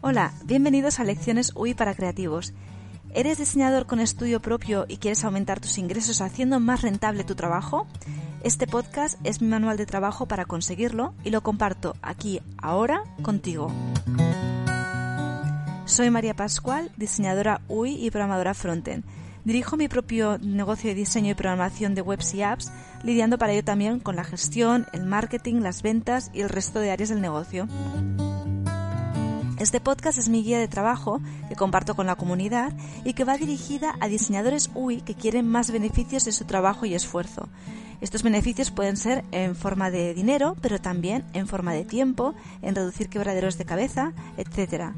Hola, bienvenidos a Lecciones UI para Creativos. ¿Eres diseñador con estudio propio y quieres aumentar tus ingresos haciendo más rentable tu trabajo? Este podcast es mi manual de trabajo para conseguirlo y lo comparto aquí, ahora, contigo. Soy María Pascual, diseñadora UI y programadora frontend. Dirijo mi propio negocio de diseño y programación de webs y apps, lidiando para ello también con la gestión, el marketing, las ventas y el resto de áreas del negocio. Este podcast es mi guía de trabajo que comparto con la comunidad y que va dirigida a diseñadores UI que quieren más beneficios de su trabajo y esfuerzo. Estos beneficios pueden ser en forma de dinero, pero también en forma de tiempo, en reducir quebraderos de cabeza, etc.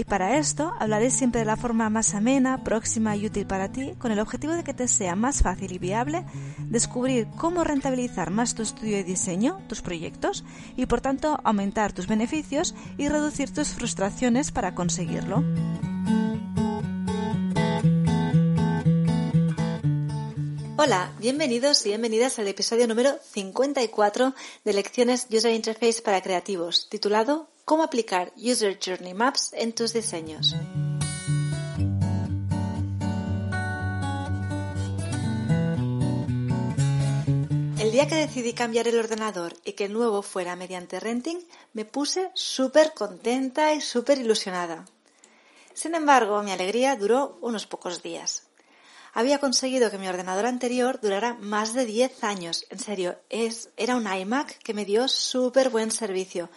Y para esto hablaré siempre de la forma más amena, próxima y útil para ti, con el objetivo de que te sea más fácil y viable descubrir cómo rentabilizar más tu estudio de diseño, tus proyectos, y por tanto aumentar tus beneficios y reducir tus frustraciones para conseguirlo. Hola, bienvenidos y bienvenidas al episodio número 54 de Lecciones User Interface para Creativos, titulado Cómo aplicar User Journey Maps en tus diseños. El día que decidí cambiar el ordenador y que el nuevo fuera mediante renting, me puse súper contenta y súper ilusionada. Sin embargo, mi alegría duró unos pocos días había conseguido que mi ordenador anterior durara más de 10 años. En serio, era un iMac que me dio súper buen servicio.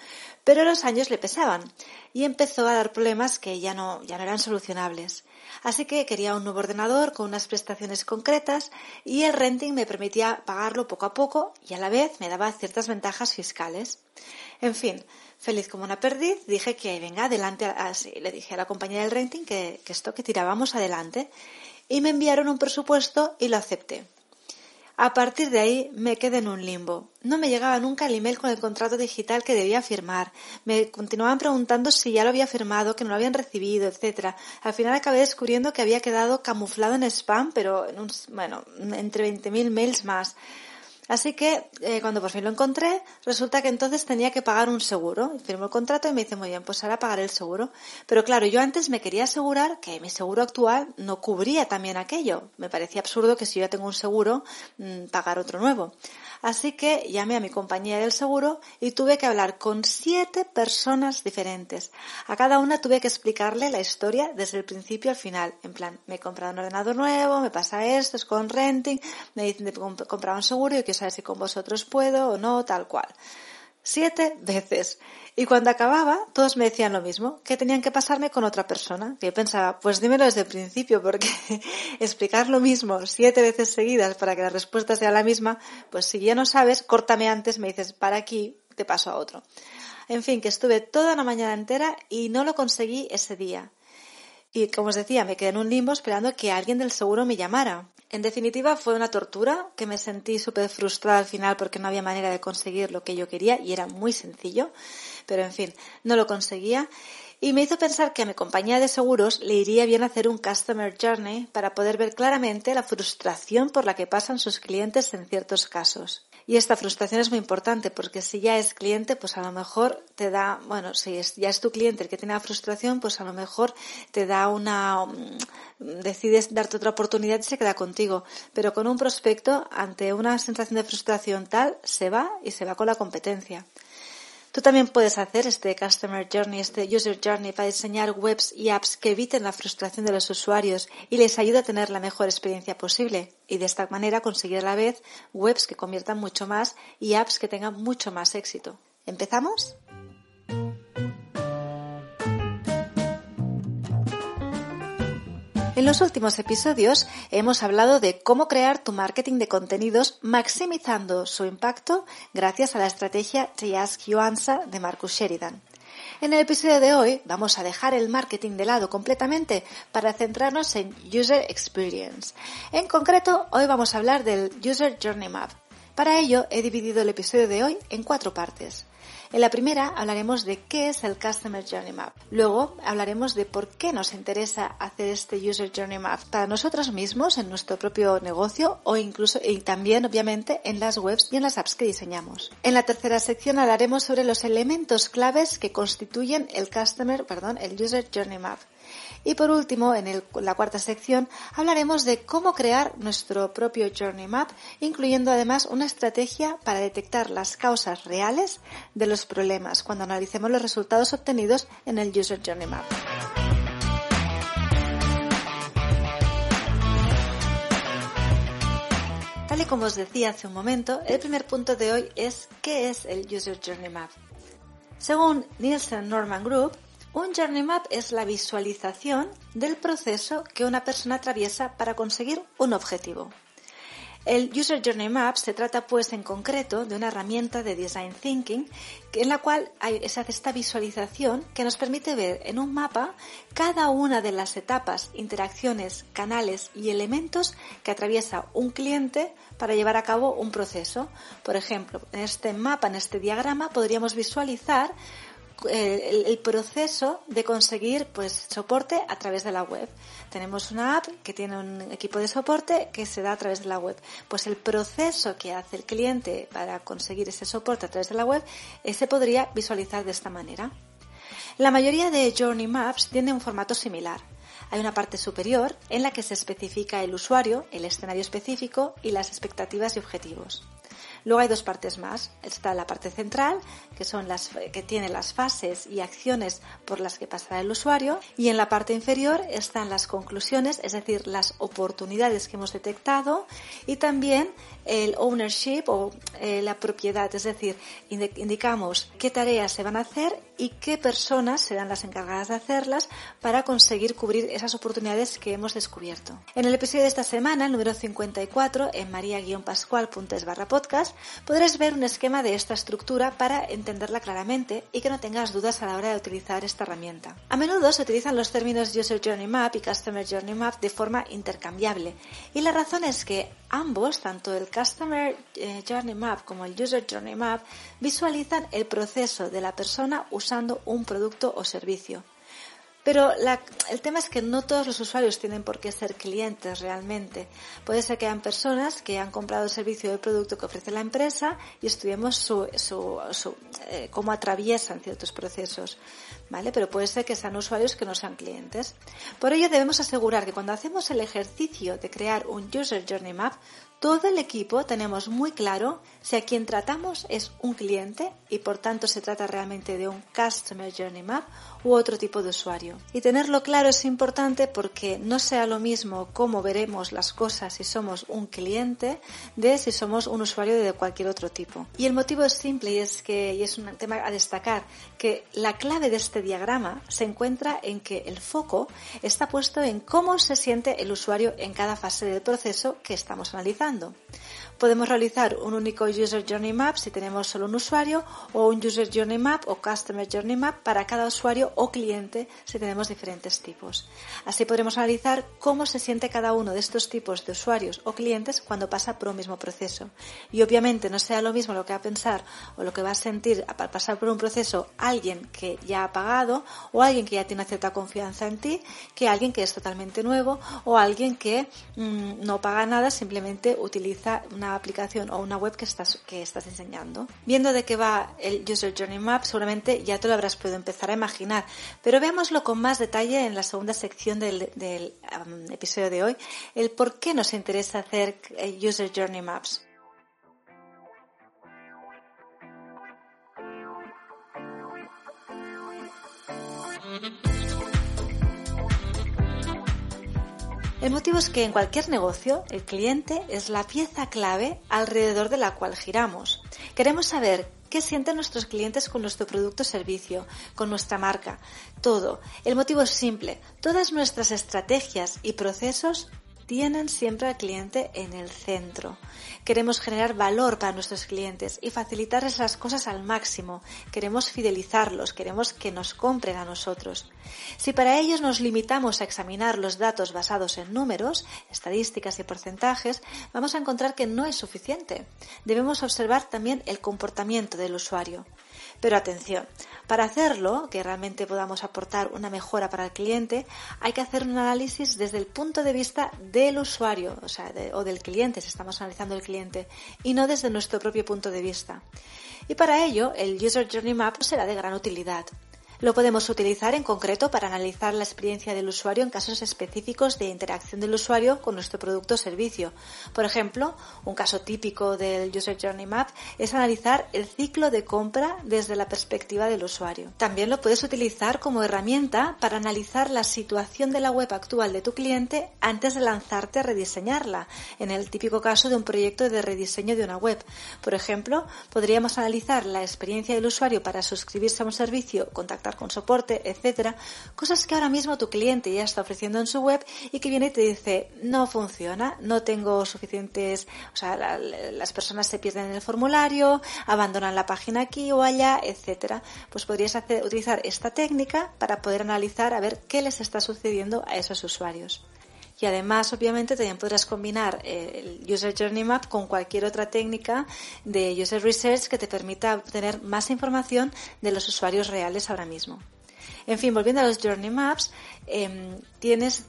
Pero los años le pesaban y empezó a dar problemas que ya no, ya eran solucionables. Así que quería un nuevo ordenador con unas prestaciones concretas y el renting me permitía pagarlo poco a poco y a la vez me daba ciertas ventajas fiscales. En fin, feliz como una perdiz, dije que venga adelante, así, le dije a la compañía del renting que esto que tirábamos adelante y me enviaron un presupuesto y lo acepté. A partir de ahí me quedé en un limbo. No me llegaba nunca el email con el contrato digital que debía firmar. Me continuaban preguntando si ya lo había firmado, que no lo habían recibido, etc. Al final acabé descubriendo que había quedado camuflado en spam, pero en un, bueno, entre 20.000 mails más. Así que eh, cuando por fin lo encontré, resulta que entonces tenía que pagar un seguro. Firmo el contrato y me dice, muy bien, pues ahora pagaré el seguro. Pero claro, yo antes me quería asegurar que mi seguro actual no cubría también aquello. Me parecía absurdo que si yo ya tengo un seguro, mm, pagar otro nuevo. Así que llamé a mi compañía del seguro y tuve que hablar con siete personas diferentes. A cada una tuve que explicarle la historia desde el principio al final. En plan, me he comprado un ordenador nuevo, me pasa esto, es con renting, me dicen de comprar un seguro y quiero saber si con vosotros puedo o no, tal cual. Siete veces. Y cuando acababa, todos me decían lo mismo, que tenían que pasarme con otra persona. Yo pensaba, pues dímelo desde el principio, porque explicar lo mismo siete veces seguidas para que la respuesta sea la misma, pues si ya no sabes, córtame antes, me dices, para aquí, te paso a otro. En fin, que estuve toda la mañana entera y no lo conseguí ese día. Y como os decía, me quedé en un limbo esperando que alguien del seguro me llamara. En definitiva, fue una tortura que me sentí súper frustrada al final porque no había manera de conseguir lo que yo quería y era muy sencillo pero en fin, no lo conseguía. Y me hizo pensar que a mi compañía de seguros le iría bien hacer un Customer Journey para poder ver claramente la frustración por la que pasan sus clientes en ciertos casos. Y esta frustración es muy importante porque si ya es cliente, pues a lo mejor te da, bueno, si ya es tu cliente el que tiene la frustración, pues a lo mejor te da una, mm, decides darte otra oportunidad y se queda contigo. Pero con un prospecto, ante una sensación de frustración tal, se va y se va con la competencia. Tú también puedes hacer este Customer Journey, este User Journey para diseñar webs y apps que eviten la frustración de los usuarios y les ayude a tener la mejor experiencia posible y de esta manera conseguir a la vez webs que conviertan mucho más y apps que tengan mucho más éxito. ¿Empezamos? En los últimos episodios hemos hablado de cómo crear tu marketing de contenidos maximizando su impacto gracias a la estrategia Ask You Answer de Marcus Sheridan. En el episodio de hoy vamos a dejar el marketing de lado completamente para centrarnos en User Experience. En concreto, hoy vamos a hablar del User Journey Map. Para ello he dividido el episodio de hoy en cuatro partes. En la primera hablaremos de qué es el Customer Journey Map. Luego hablaremos de por qué nos interesa hacer este User Journey Map para nosotros mismos en nuestro propio negocio o incluso y también obviamente en las webs y en las apps que diseñamos. En la tercera sección hablaremos sobre los elementos claves que constituyen el Customer, perdón, el User Journey Map. Y por último, en, la cuarta sección, hablaremos de cómo crear nuestro propio Journey Map, incluyendo además una estrategia para detectar las causas reales de los problemas cuando analicemos los resultados obtenidos en el User Journey Map. Tal y como os decía hace un momento, el primer punto de hoy es ¿qué es el User Journey Map? Según Nielsen Norman Group, un journey map es la visualización del proceso que una persona atraviesa para conseguir un objetivo. El User Journey Map se trata pues en concreto de una herramienta de Design Thinking en la cual se hace esta visualización que nos permite ver en un mapa cada una de las etapas, interacciones, canales y elementos que atraviesa un cliente para llevar a cabo un proceso. Por ejemplo, en este mapa, en este diagrama, podríamos visualizar el, proceso de conseguir pues soporte a través de la web. Tenemos una app que tiene un equipo de soporte que se da a través de la web. Pues el proceso que hace el cliente para conseguir ese soporte a través de la web, se podría visualizar de esta manera. La mayoría de Journey Maps tienen un formato similar. Hay una parte superior en la que se especifica el usuario, el escenario específico y las expectativas y objetivos. Luego hay dos partes más. Está la parte central, que son las que tiene las fases y acciones por las que pasará el usuario, y en la parte inferior están las conclusiones, es decir, las oportunidades que hemos detectado y también el ownership o eh, la propiedad, es decir, indicamos qué tareas se van a hacer y qué personas serán las encargadas de hacerlas para conseguir cubrir esas oportunidades que hemos descubierto. En el episodio de esta semana, el número 54, en maria-pascual.es barra podcast, podrás ver un esquema de esta estructura para entenderla claramente y que no tengas dudas a la hora de utilizar esta herramienta. A menudo se utilizan los términos User Journey Map y Customer Journey Map de forma intercambiable y la razón es que ambos, tanto el Customer eh, Journey Map como el User Journey Map, visualizan el proceso de la persona usando un producto o servicio. Pero el tema es que no todos los usuarios tienen por qué ser clientes realmente. Puede ser que hayan personas que han comprado el servicio o el producto que ofrece la empresa y estudiemos su, eh, cómo atraviesan ciertos procesos. ¿Vale? Pero puede ser que sean usuarios que no sean clientes. Por ello debemos asegurar que cuando hacemos el ejercicio de crear un User Journey Map, todo el equipo tenemos muy claro si a quien tratamos es un cliente y por tanto se trata realmente de un Customer Journey Map u otro tipo de usuario. Y tenerlo claro es importante porque no sea lo mismo cómo veremos las cosas si somos un cliente de si somos un usuario de cualquier otro tipo. Y el motivo es simple y es que, y es un tema a destacar, que la clave de este diagrama se encuentra en que el foco está puesto en cómo se siente el usuario en cada fase del proceso que estamos analizando pasando. Podemos realizar un único User Journey Map si tenemos solo un usuario o un User Journey Map o Customer Journey Map para cada usuario o cliente si tenemos diferentes tipos. Así podremos analizar cómo se siente cada uno de estos tipos de usuarios o clientes cuando pasa por un mismo proceso. Y obviamente no sea lo mismo lo que va a pensar o lo que va a sentir al pasar por un proceso alguien que ya ha pagado o alguien que ya tiene cierta confianza en ti que alguien que es totalmente nuevo o alguien que mm, no paga nada simplemente utiliza una aplicación o una web que estás, que estás enseñando. Viendo de qué va el User Journey Map, seguramente ya te lo habrás podido empezar a imaginar, pero veámoslo con más detalle en la segunda sección del, um, episodio de hoy, el por qué nos interesa hacer eh, User Journey Maps. El motivo es que en cualquier negocio el cliente es la pieza clave alrededor de la cual giramos. Queremos saber qué sienten nuestros clientes con nuestro producto o servicio, con nuestra marca, todo. El motivo es simple, todas nuestras estrategias y procesos tienen siempre al cliente en el centro. Queremos generar valor para nuestros clientes y facilitarles las cosas al máximo. Queremos fidelizarlos, queremos que nos compren a nosotros. Si para ellos nos limitamos a examinar los datos basados en números, estadísticas y porcentajes, vamos a encontrar que no es suficiente. Debemos observar también el comportamiento del usuario. Pero atención, para hacerlo, que realmente podamos aportar una mejora para el cliente, hay que hacer un análisis desde el punto de vista del usuario, o sea, o del cliente, si estamos analizando el cliente, y no desde nuestro propio punto de vista. Y para ello, el User Journey Map será de gran utilidad. Lo podemos utilizar en concreto para analizar la experiencia del usuario en casos específicos de interacción del usuario con nuestro producto o servicio. Por ejemplo, un caso típico del User Journey Map es analizar el ciclo de compra desde la perspectiva del usuario. También lo puedes utilizar como herramienta para analizar la situación de la web actual de tu cliente antes de lanzarte a rediseñarla, en el típico caso de un proyecto de rediseño de una web. Por ejemplo, podríamos analizar la experiencia del usuario para suscribirse a un servicio, contactar con soporte, etcétera, cosas que ahora mismo tu cliente ya está ofreciendo en su web y que viene y te dice no funciona, no tengo suficientes, o sea, las personas se pierden en el formulario, abandonan la página aquí o allá, etcétera. Pues podrías utilizar esta técnica para poder analizar a ver qué les está sucediendo a esos usuarios. Y además, obviamente, también podrás combinar eh, el User Journey Map con cualquier otra técnica de User Research que te permita obtener más información de los usuarios reales ahora mismo. En fin, volviendo a los Journey Maps, tienes,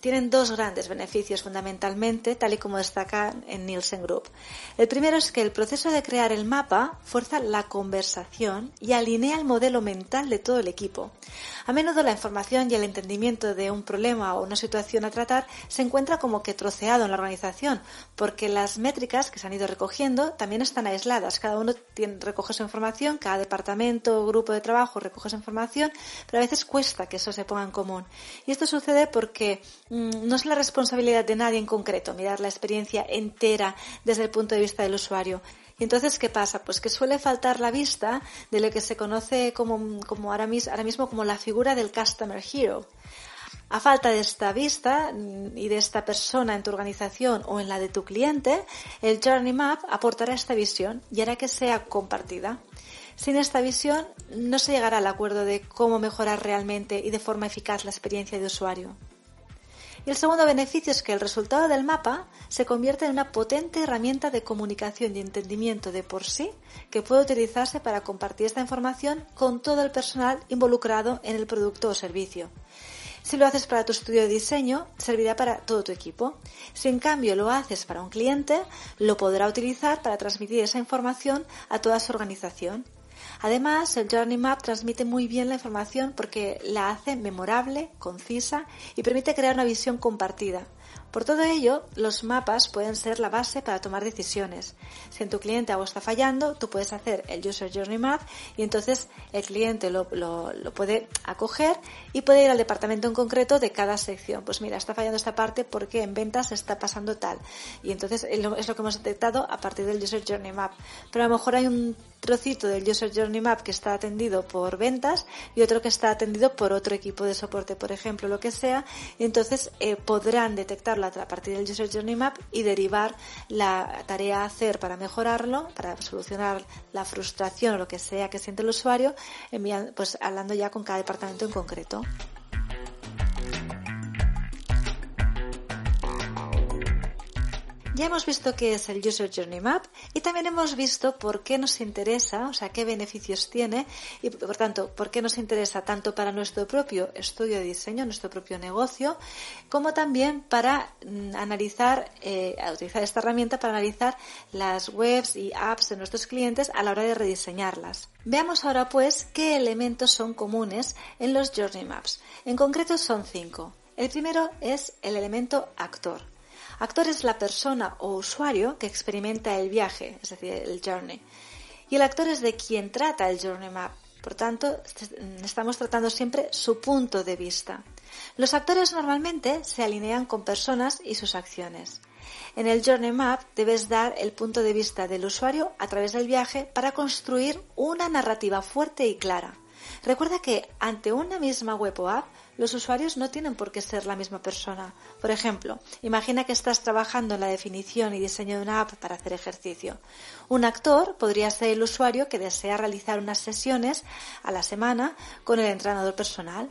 tienen dos grandes beneficios fundamentalmente, tal y como destaca en Nielsen Group. El primero es que el proceso de crear el mapa fuerza la conversación y alinea el modelo mental de todo el equipo. A menudo la información y el entendimiento de un problema o una situación a tratar se encuentra como que troceado en la organización, porque las métricas que se han ido recogiendo también están aisladas. Cada uno recoge su información, cada departamento o grupo de trabajo recoge su información, pero a veces cuesta que eso se ponga en común. Y esto sucede porque mm, no es la responsabilidad de nadie en concreto mirar la experiencia entera desde el punto de vista del usuario. Y entonces, ¿qué pasa? Pues que suele faltar la vista de lo que se conoce como, como ahora, mismo, ahora mismo como la figura del Customer Hero. A falta de esta vista mm, y de esta persona en tu organización o en la de tu cliente, el Journey Map aportará esta visión y hará que sea compartida. Sin esta visión no se llegará al acuerdo de cómo mejorar realmente y de forma eficaz la experiencia de usuario. Y el segundo beneficio es que el resultado del mapa se convierte en una potente herramienta de comunicación y entendimiento de por sí que puede utilizarse para compartir esta información con todo el personal involucrado en el producto o servicio. Si lo haces para tu estudio de diseño, servirá para todo tu equipo. Si en cambio lo haces para un cliente, lo podrá utilizar para transmitir esa información a toda su organización. Además, el Journey Map transmite muy bien la información porque la hace memorable, concisa y permite crear una visión compartida. Por todo ello, los mapas pueden ser la base para tomar decisiones. Si en tu cliente algo está fallando, tú puedes hacer el User Journey Map y entonces el cliente lo, puede acoger y puede ir al departamento en concreto de cada sección. Pues mira, está fallando esta parte porque en ventas está pasando tal. Y entonces es lo que hemos detectado a partir del User Journey Map. Pero a lo mejor hay un trocito del User Journey Map que está atendido por ventas y otro que está atendido por otro equipo de soporte, por ejemplo, lo que sea, y entonces eh, podrán detectarlo a partir del User Journey Map y derivar la tarea a hacer para mejorarlo, para solucionar la frustración o lo que sea que siente el usuario, pues hablando ya con cada departamento en concreto. now. Ya hemos visto qué es el User Journey Map y también hemos visto por qué nos interesa, o sea, qué beneficios tiene y por tanto, por qué nos interesa tanto para nuestro propio estudio de diseño, nuestro propio negocio, como también para mm, analizar, eh, utilizar esta herramienta para analizar las webs y apps de nuestros clientes a la hora de rediseñarlas. Veamos ahora pues qué elementos son comunes en los Journey Maps. En concreto son cinco. El primero es el elemento actor. Actor es la persona o usuario que experimenta el viaje, es decir, el journey. Y el actor es de quien trata el journey map. Por tanto, estamos tratando siempre su punto de vista. Los actores normalmente se alinean con personas y sus acciones. En el Journey Map debes dar el punto de vista del usuario a través del viaje para construir una narrativa fuerte y clara. Recuerda que ante una misma web o app los usuarios no tienen por qué ser la misma persona. Por ejemplo, imagina que estás trabajando en la definición y diseño de una app para hacer ejercicio. Un actor podría ser el usuario que desea realizar unas sesiones a la semana con el entrenador personal.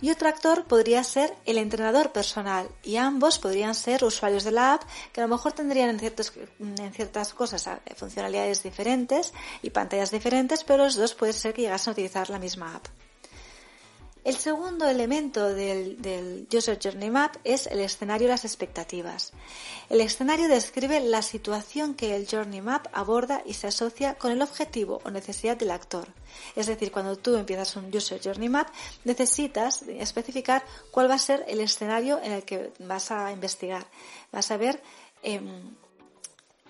Y otro actor podría ser el entrenador personal y ambos podrían ser usuarios de la app que a lo mejor tendrían en, ciertas cosas eh, funcionalidades diferentes y pantallas diferentes, pero los dos puede ser que llegasen a utilizar la misma app. El segundo elemento del, User Journey Map es el escenario y las expectativas. El escenario describe la situación que el Journey Map aborda y se asocia con el objetivo o necesidad del actor. Es decir, cuando tú empiezas un User Journey Map, necesitas especificar cuál va a ser el escenario en el que vas a investigar. Vas a ver em,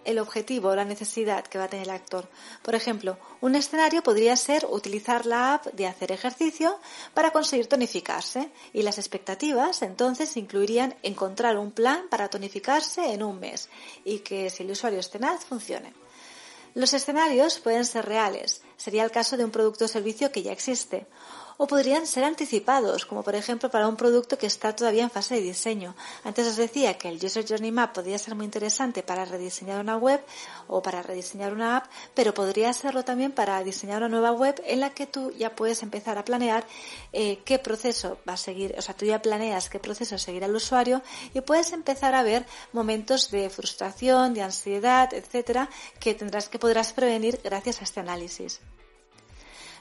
el objetivo, la necesidad que va a tener el actor. Por ejemplo, un escenario podría ser utilizar la app de hacer ejercicio para conseguir tonificarse y las expectativas entonces incluirían encontrar un plan para tonificarse en un mes y que si el usuario es tenaz funcione. Los escenarios pueden ser reales, sería el caso de un producto o servicio que ya existe, o podrían ser anticipados, como por ejemplo para un producto que está todavía en fase de diseño. Antes os decía que el User Journey Map podría ser muy interesante para rediseñar una web o para rediseñar una app, pero podría serlo también para diseñar una nueva web en la que tú ya puedes empezar a planear eh, qué proceso va a seguir, o sea, tú ya planeas qué proceso seguirá el usuario y puedes empezar a ver momentos de frustración, de ansiedad, etcétera, que tendrás que podrás prevenir gracias a este análisis.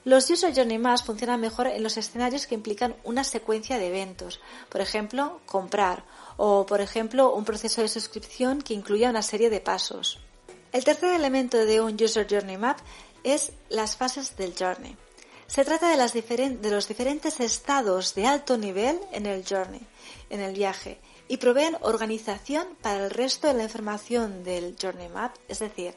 Los User Journey Maps funcionan mejor en los escenarios que implican una secuencia de eventos, por ejemplo, comprar, o por ejemplo, un proceso de suscripción que incluya una serie de pasos. El tercer elemento de un User Journey Map es las fases del Journey. Se trata de, los diferentes estados de alto nivel en el Journey, en el viaje, y proveen organización para el resto de la información del Journey Map, es decir,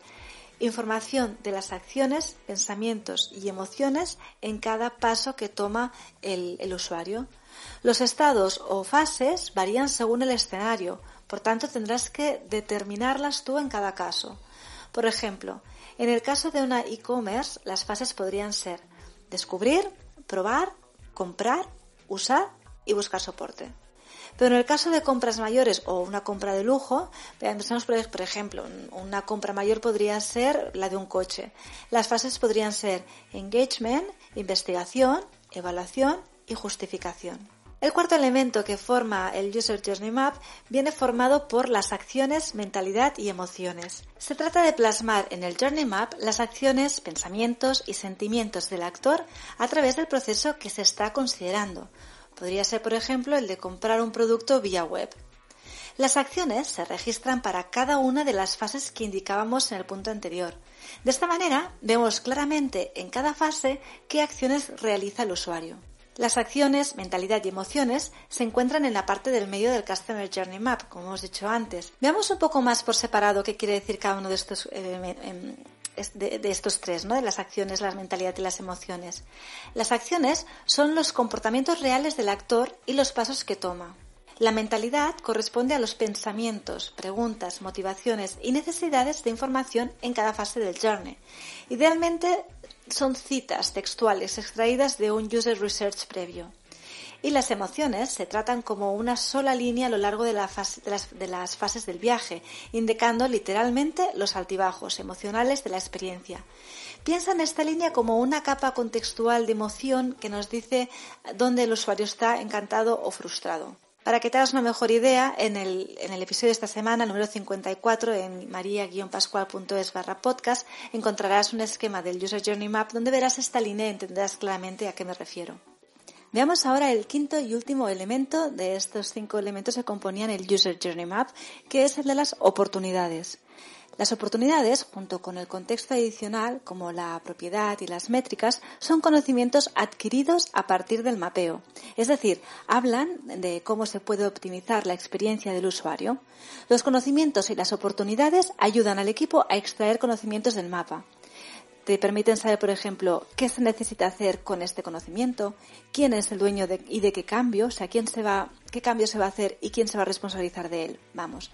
información de las acciones, pensamientos y emociones en cada paso que toma el, usuario. Los estados o fases varían según el escenario, por tanto tendrás que determinarlas tú en cada caso. Por ejemplo, en el caso de una e-commerce, las fases podrían ser descubrir, probar, comprar, usar y buscar soporte. Pero en el caso de compras mayores o una compra de lujo, por ejemplo, una compra mayor podría ser la de un coche. Las fases podrían ser engagement, investigación, evaluación y justificación. El cuarto elemento que forma el User Journey Map viene formado por las acciones, mentalidad y emociones. Se trata de plasmar en el Journey Map las acciones, pensamientos y sentimientos del actor a través del proceso que se está considerando, Podría ser, por ejemplo, el de comprar un producto vía web. Las acciones se registran para cada una de las fases que indicábamos en el punto anterior. De esta manera, vemos claramente en cada fase qué acciones realiza el usuario. Las acciones, mentalidad y emociones se encuentran en la parte del medio del Customer Journey Map, como hemos dicho antes. Veamos un poco más por separado qué quiere decir cada uno de estos eh, em, de, estos tres, ¿no? de las acciones, la mentalidad y las emociones. Las acciones son los comportamientos reales del actor y los pasos que toma. La mentalidad corresponde a los pensamientos, preguntas, motivaciones y necesidades de información en cada fase del journey. Idealmente son citas textuales extraídas de un user research previo y las emociones se tratan como una sola línea a lo largo de, de, las, fases del viaje, indicando literalmente los altibajos emocionales de la experiencia. Piensa en esta línea como una capa contextual de emoción que nos dice dónde el usuario está encantado o frustrado. Para que te hagas una mejor idea, en el, en el episodio de esta semana, número 54, en maria-pascual.es barra podcast, encontrarás un esquema del User Journey Map donde verás esta línea y entenderás claramente a qué me refiero. Veamos ahora el quinto y último elemento de estos cinco elementos que componían el User Journey Map, que es el de las oportunidades. Las oportunidades, junto con el contexto adicional, como la propiedad y las métricas, son conocimientos adquiridos a partir del mapeo. Es decir, hablan de cómo se puede optimizar la experiencia del usuario. Los conocimientos y las oportunidades ayudan al equipo a extraer conocimientos del mapa. Te permiten saber, por ejemplo, qué se necesita hacer con este conocimiento, quién es el dueño y de qué cambio, o sea, quién se va, qué cambio se va a hacer y quién se va a responsabilizar de él. Vamos.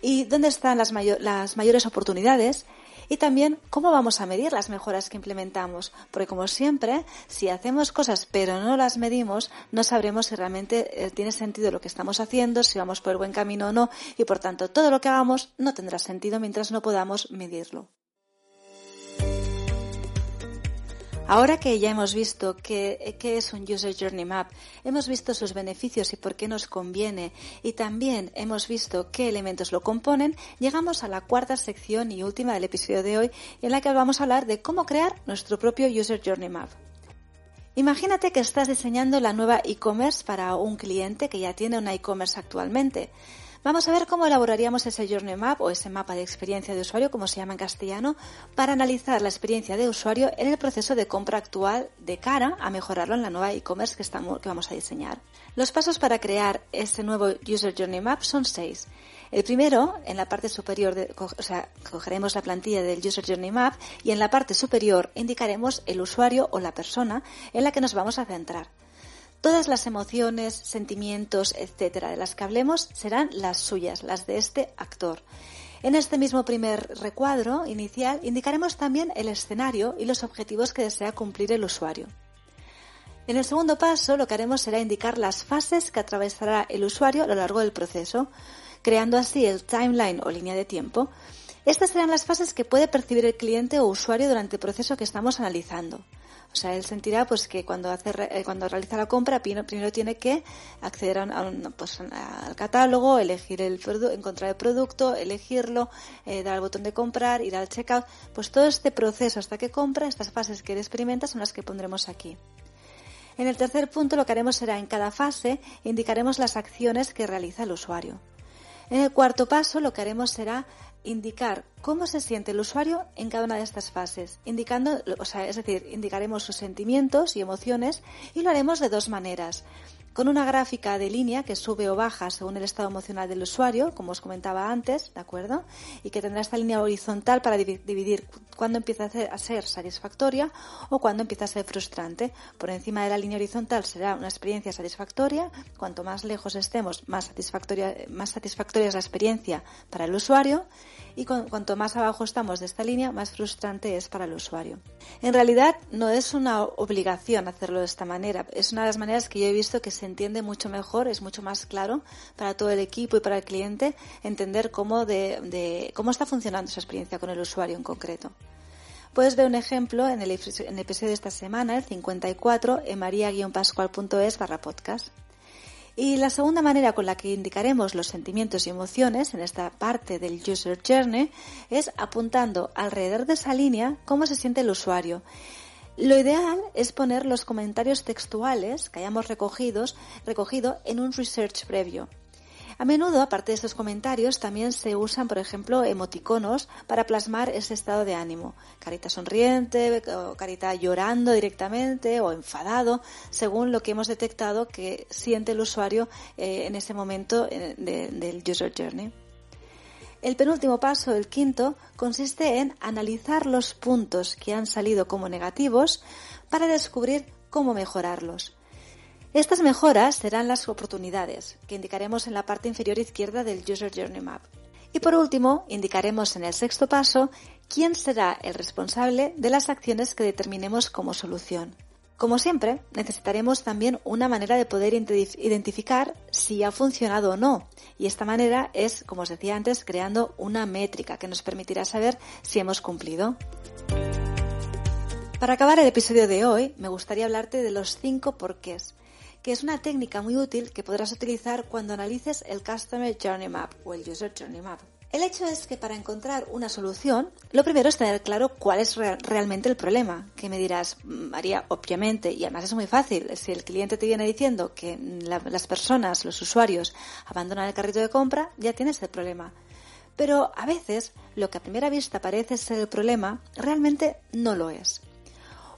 Y dónde están las, las mayores oportunidades y también cómo vamos a medir las mejoras que implementamos, porque como siempre, si hacemos cosas pero no las medimos, no sabremos si realmente eh, tiene sentido lo que estamos haciendo, si vamos por el buen camino o no, y por tanto todo lo que hagamos no tendrá sentido mientras no podamos medirlo. Ahora que ya hemos visto qué, es un User Journey Map, hemos visto sus beneficios y por qué nos conviene, y también hemos visto qué elementos lo componen, llegamos a la cuarta sección y última del episodio de hoy, en la que vamos a hablar de cómo crear nuestro propio User Journey Map. Imagínate que estás diseñando la nueva e-commerce para un cliente que ya tiene una e-commerce actualmente. Vamos a ver cómo elaboraríamos ese Journey Map o ese mapa de experiencia de usuario, como se llama en castellano, para analizar la experiencia de usuario en el proceso de compra actual de cara a mejorarlo en la nueva e-commerce que, que vamos a diseñar. Los pasos para crear este nuevo User Journey Map son seis. El primero, en la parte superior, o sea, cogeremos la plantilla del User Journey Map y en la parte superior indicaremos el usuario o la persona en la que nos vamos a centrar. Todas las emociones, sentimientos, etcétera, de las que hablemos serán las suyas, las de este actor. En este mismo primer recuadro inicial indicaremos también el escenario y los objetivos que desea cumplir el usuario. En el segundo paso lo que haremos será indicar las fases que atravesará el usuario a lo largo del proceso, creando así el timeline o línea de tiempo. Estas serán las fases que puede percibir el cliente o usuario durante el proceso que estamos analizando. O sea, él sentirá pues que cuando hace eh, cuando realiza la compra primero tiene que acceder a pues, al catálogo, elegir el encontrar el producto, elegirlo, eh, dar al botón de comprar, ir al checkout, pues todo este proceso hasta que compra, estas fases que él experimenta son las que pondremos aquí. En el tercer punto lo que haremos será en cada fase indicaremos las acciones que realiza el usuario. En el cuarto paso lo que haremos será indicar cómo se siente el usuario en cada una de estas fases, indicando, o sea, es decir, indicaremos sus sentimientos y emociones y lo haremos de dos maneras con una gráfica de línea que sube o baja según el estado emocional del usuario, como os comentaba antes, ¿de acuerdo? Y que tendrá esta línea horizontal para dividir cuándo empieza a ser satisfactoria o cuándo empieza a ser frustrante. Por encima de la línea horizontal será una experiencia satisfactoria, cuanto más lejos estemos, más satisfactoria, más satisfactoria es la experiencia para el usuario y cuanto más abajo estamos de esta línea, más frustrante es para el usuario. En realidad no es una obligación hacerlo de esta manera, es una de las maneras que yo he visto que se entiende mucho mejor, es mucho más claro para todo el equipo y para el cliente entender cómo, de, cómo está funcionando esa experiencia con el usuario en concreto. Puedes ver un ejemplo en el, episodio de esta semana, el 54, en maria-pascual.es barra podcast. Y la segunda manera con la que indicaremos los sentimientos y emociones en esta parte del User Journey es apuntando alrededor de esa línea cómo se siente el usuario. Lo ideal es poner los comentarios textuales que hayamos recogidos, recogido en un research previo. A menudo, aparte de estos comentarios, también se usan, por ejemplo, emoticonos para plasmar ese estado de ánimo. Carita sonriente, carita llorando directamente o enfadado, según lo que hemos detectado que siente el usuario eh, en ese momento eh, del user journey. El penúltimo paso, el quinto, consiste en analizar los puntos que han salido como negativos para descubrir cómo mejorarlos. Estas mejoras serán las oportunidades, que indicaremos en la parte inferior izquierda del User Journey Map. Y por último, indicaremos en el sexto paso quién será el responsable de las acciones que determinemos como solución. Como siempre, necesitaremos también una manera de poder identificar si ha funcionado o no. Y esta manera es, como os decía antes, creando una métrica que nos permitirá saber si hemos cumplido. Para acabar el episodio de hoy, me gustaría hablarte de los cinco porqués que es una técnica muy útil que podrás utilizar cuando analices el Customer Journey Map o el User Journey Map. El hecho es que para encontrar una solución, lo primero es tener claro cuál es realmente el problema. Que me dirás, María, obviamente, y además es muy fácil. Si el cliente te viene diciendo que las personas, los usuarios, abandonan el carrito de compra, ya tienes el problema. Pero a veces, lo que a primera vista parece ser el problema, realmente no lo es.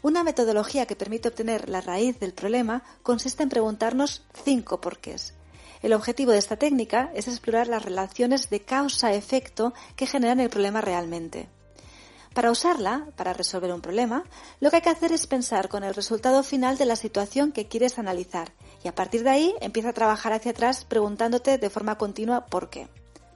Una metodología que permite obtener la raíz del problema consiste en preguntarnos cinco porqués. El objetivo de esta técnica es explorar las relaciones de causa-efecto que generan el problema realmente. Para usarla, para resolver un problema, lo que hay que hacer es pensar con el resultado final de la situación que quieres analizar y a partir de ahí empieza a trabajar hacia atrás preguntándote de forma continua por qué.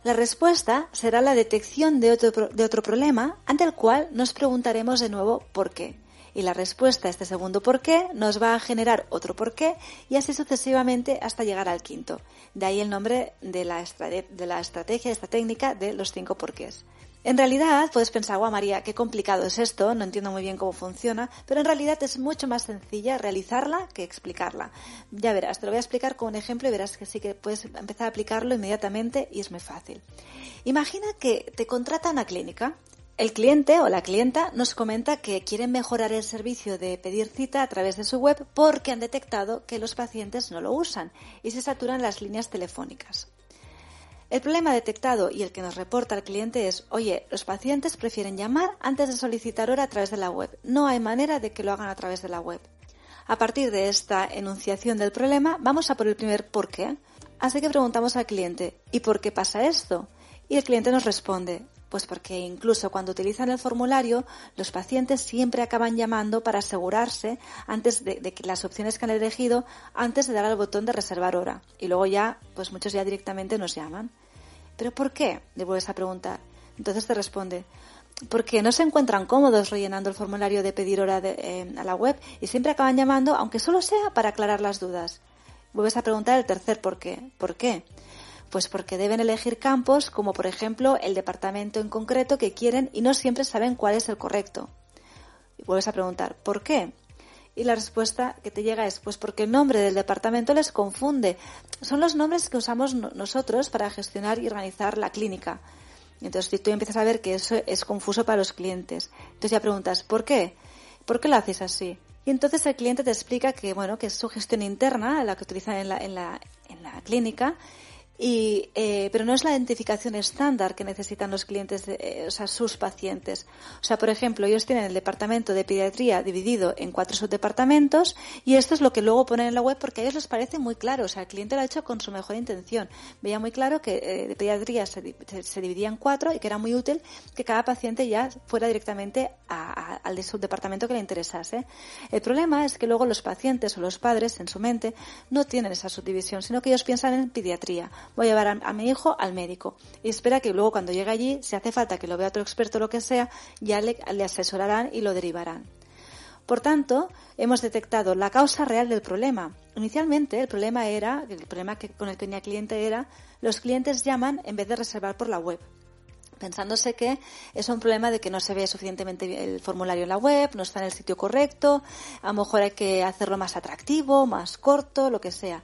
La respuesta será la detección de otro, de otro problema ante el cual nos preguntaremos de nuevo por qué. Y la respuesta a este segundo por qué nos va a generar otro por qué y así sucesivamente hasta llegar al quinto. De ahí el nombre de la, de estrategia, esta técnica de los cinco porqués. En realidad, puedes pensar, guau María, qué complicado es esto, no entiendo muy bien cómo funciona, pero en realidad es mucho más sencilla realizarla que explicarla. Ya verás, te lo voy a explicar con un ejemplo y verás que sí que puedes empezar a aplicarlo inmediatamente y es muy fácil. Imagina que te contrata una clínica. El cliente o la clienta nos comenta que quieren mejorar el servicio de pedir cita a través de su web porque han detectado que los pacientes no lo usan y se saturan las líneas telefónicas. El problema detectado y el que nos reporta el cliente es, oye, los pacientes prefieren llamar antes de solicitar hora a través de la web. No hay manera de que lo hagan a través de la web. A partir de esta enunciación del problema, vamos a por el primer por qué. Así que preguntamos al cliente, ¿y por qué pasa esto? Y el cliente nos responde, pues porque incluso cuando utilizan el formulario, los pacientes siempre acaban llamando para asegurarse antes de, que las opciones que han elegido antes de dar al botón de reservar hora. Y luego ya, pues muchos ya directamente nos llaman. ¿Pero por qué? Le vuelves a preguntar. Entonces te responde, porque no se encuentran cómodos rellenando el formulario de pedir hora eh, a la web y siempre acaban llamando, aunque solo sea para aclarar las dudas. Vuelves a preguntar el tercer por qué. ¿Por qué? Pues porque deben elegir campos como por ejemplo el departamento en concreto que quieren y no siempre saben cuál es el correcto. Y vuelves a preguntar, ¿por qué? Y la respuesta que te llega es, pues porque el nombre del departamento les confunde. Son los nombres que usamos nosotros para gestionar y organizar la clínica. Entonces tú empiezas a ver que eso es confuso para los clientes. Entonces ya preguntas, ¿por qué? ¿Por qué lo haces así? Y entonces el cliente te explica que, bueno, que es su gestión interna, la que utilizan en la, en la, en la clínica, y, eh, pero no es la identificación estándar que necesitan los clientes, eh, o sea, sus pacientes. O sea, por ejemplo, ellos tienen el departamento de pediatría dividido en cuatro subdepartamentos y esto es lo que luego ponen en la web porque a ellos les parece muy claro. O sea, el cliente lo ha hecho con su mejor intención. Veía muy claro que eh, de pediatría se, se, dividía en cuatro y que era muy útil que cada paciente ya fuera directamente a, al subdepartamento que le interesase. El problema es que luego los pacientes o los padres en su mente no tienen esa subdivisión, sino que ellos piensan en pediatría voy a llevar a, mi hijo al médico. Y espera que luego cuando llegue allí, si hace falta que lo vea otro experto o lo que sea, ya le, asesorarán y lo derivarán. Por tanto, hemos detectado la causa real del problema. Inicialmente el problema era, el problema que, con el que tenía cliente era, los clientes llaman en vez de reservar por la web pensándose que es un problema de que no se ve suficientemente el formulario en la web, no está en el sitio correcto, a lo mejor hay que hacerlo más atractivo, más corto, lo que sea.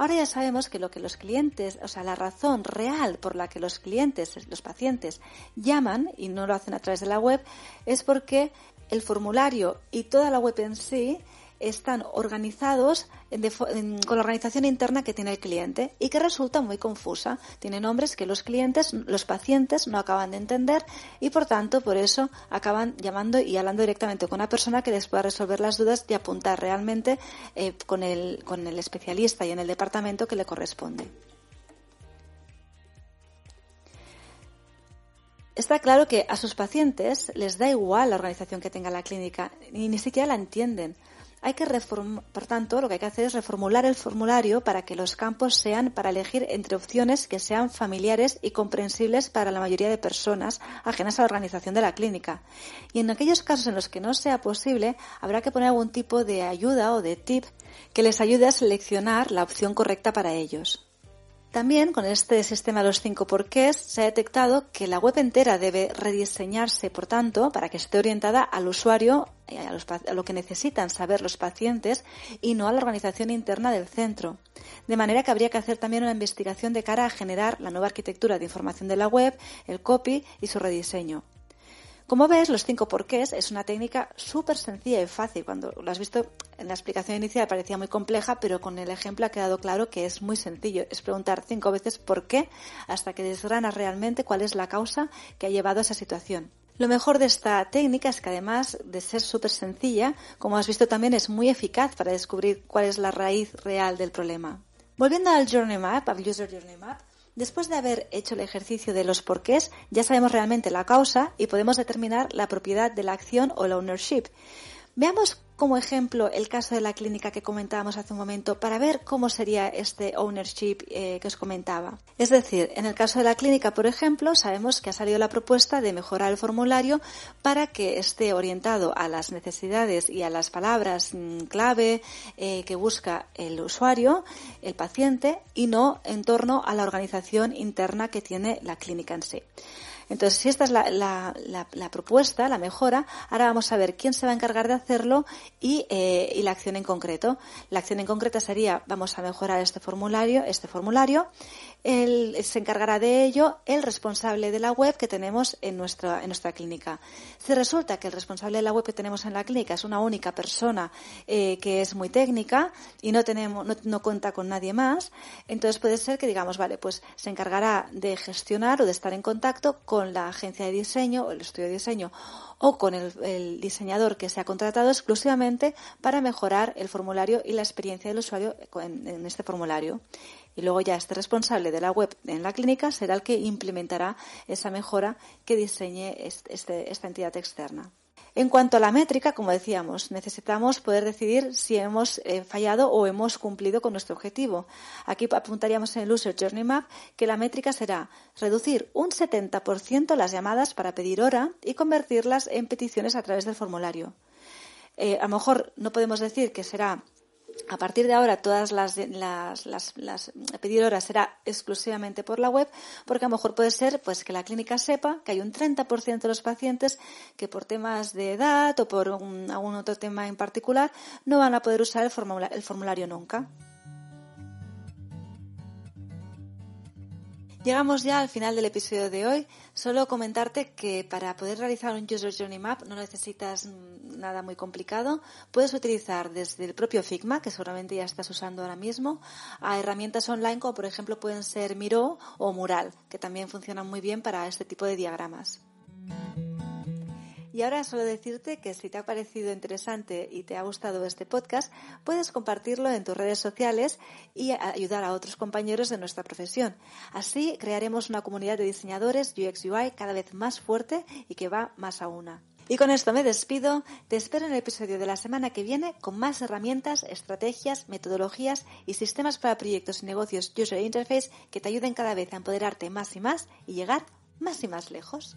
Ahora ya sabemos que lo que los clientes, o sea, la razón real por la que los clientes, los pacientes, llaman y no lo hacen a través de la web es porque el formulario y toda la web en sí están organizados con la organización interna que tiene el cliente y que resulta muy confusa. Tiene nombres que los clientes, los pacientes no acaban de entender y por tanto por eso acaban llamando y hablando directamente con una persona que les pueda resolver las dudas y apuntar realmente eh, con, el, con el especialista y en el departamento que le corresponde. Está claro que a sus pacientes les da igual la organización que tenga la clínica, y ni siquiera la entienden. Hay que por tanto, lo que hay que hacer es reformular el formulario para que los campos sean para elegir entre opciones que sean familiares y comprensibles para la mayoría de personas ajenas a la organización de la clínica. Y en aquellos casos en los que no sea posible, habrá que poner algún tipo de ayuda o de tip que les ayude a seleccionar la opción correcta para ellos. También con este sistema de los cinco porqués se ha detectado que la web entera debe rediseñarse, por tanto, para que esté orientada al usuario, y a, a, lo que necesitan saber los pacientes y no a la organización interna del centro. De manera que habría que hacer también una investigación de cara a generar la nueva arquitectura de información de la web, el copy y su rediseño. Como ves, los cinco porqués es una técnica súper sencilla y fácil. Cuando lo has visto en la explicación inicial parecía muy compleja, pero con el ejemplo ha quedado claro que es muy sencillo. Es preguntar cinco veces por qué hasta que desgranas realmente cuál es la causa que ha llevado a esa situación. Lo mejor de esta técnica es que además de ser súper sencilla, como has visto también es muy eficaz para descubrir cuál es la raíz real del problema. Volviendo al Journey Map, al User Journey Map, Después de haber hecho el ejercicio de los porqués, ya sabemos realmente la causa y podemos determinar la propiedad de la acción o el ownership. Veamos como ejemplo el caso de la clínica que comentábamos hace un momento para ver cómo sería este ownership eh, que os comentaba. Es decir, en el caso de la clínica, por ejemplo, sabemos que ha salido la propuesta de mejorar el formulario para que esté orientado a las necesidades y a las palabras mm, clave eh, que busca el usuario, el paciente, y no en torno a la organización interna que tiene la clínica en sí. Entonces, si esta es la, la, propuesta, la mejora, ahora vamos a ver quién se va a encargar de hacerlo y, eh, y la acción en concreto. La acción en concreta sería, vamos a mejorar este formulario, este formulario, el, se encargará de ello el responsable de la web que tenemos en nuestra, en nuestra clínica. Si resulta que el responsable de la web que tenemos en la clínica es una única persona eh, que es muy técnica y no, tenemos, no, no, cuenta con nadie más, entonces puede ser que digamos, vale, pues se encargará de gestionar o de estar en contacto con la agencia de diseño o el estudio de diseño o con el, diseñador que se ha contratado exclusivamente para mejorar el formulario y la experiencia del usuario en, en este formulario y luego ya este responsable de la web en la clínica será el que implementará esa mejora que diseñe este, esta entidad externa. En cuanto a la métrica, como decíamos, necesitamos poder decidir si hemos eh, fallado o hemos cumplido con nuestro objetivo. Aquí apuntaríamos en el User Journey Map que la métrica será reducir un 70% las llamadas para pedir hora y convertirlas en peticiones a través del formulario. Eh, a lo mejor no podemos decir que será a partir de ahora todas las, las, las, las pedidoras será exclusivamente por la web, porque a lo mejor puede ser pues que la clínica sepa que hay un 30% de los pacientes que por temas de edad o por algún otro tema en particular no van a poder usar el formulario nunca. Llegamos ya al final del episodio de hoy. Solo comentarte que para poder realizar un User Journey Map no necesitas nada muy complicado. Puedes utilizar desde el propio Figma, que seguramente ya estás usando ahora mismo, a herramientas online como por ejemplo pueden ser Miro o Mural, que también funcionan muy bien para este tipo de diagramas. Y ahora solo decirte que si te ha parecido interesante y te ha gustado este podcast, puedes compartirlo en tus redes sociales y ayudar a otros compañeros de nuestra profesión. Así crearemos una comunidad de diseñadores UX UI cada vez más fuerte y que va más a una. Y con esto me despido. Te espero en el episodio de la semana que viene con más herramientas, estrategias, metodologías y sistemas para proyectos y negocios User Interface que te ayuden cada vez a empoderarte más y más y llegar más y más lejos.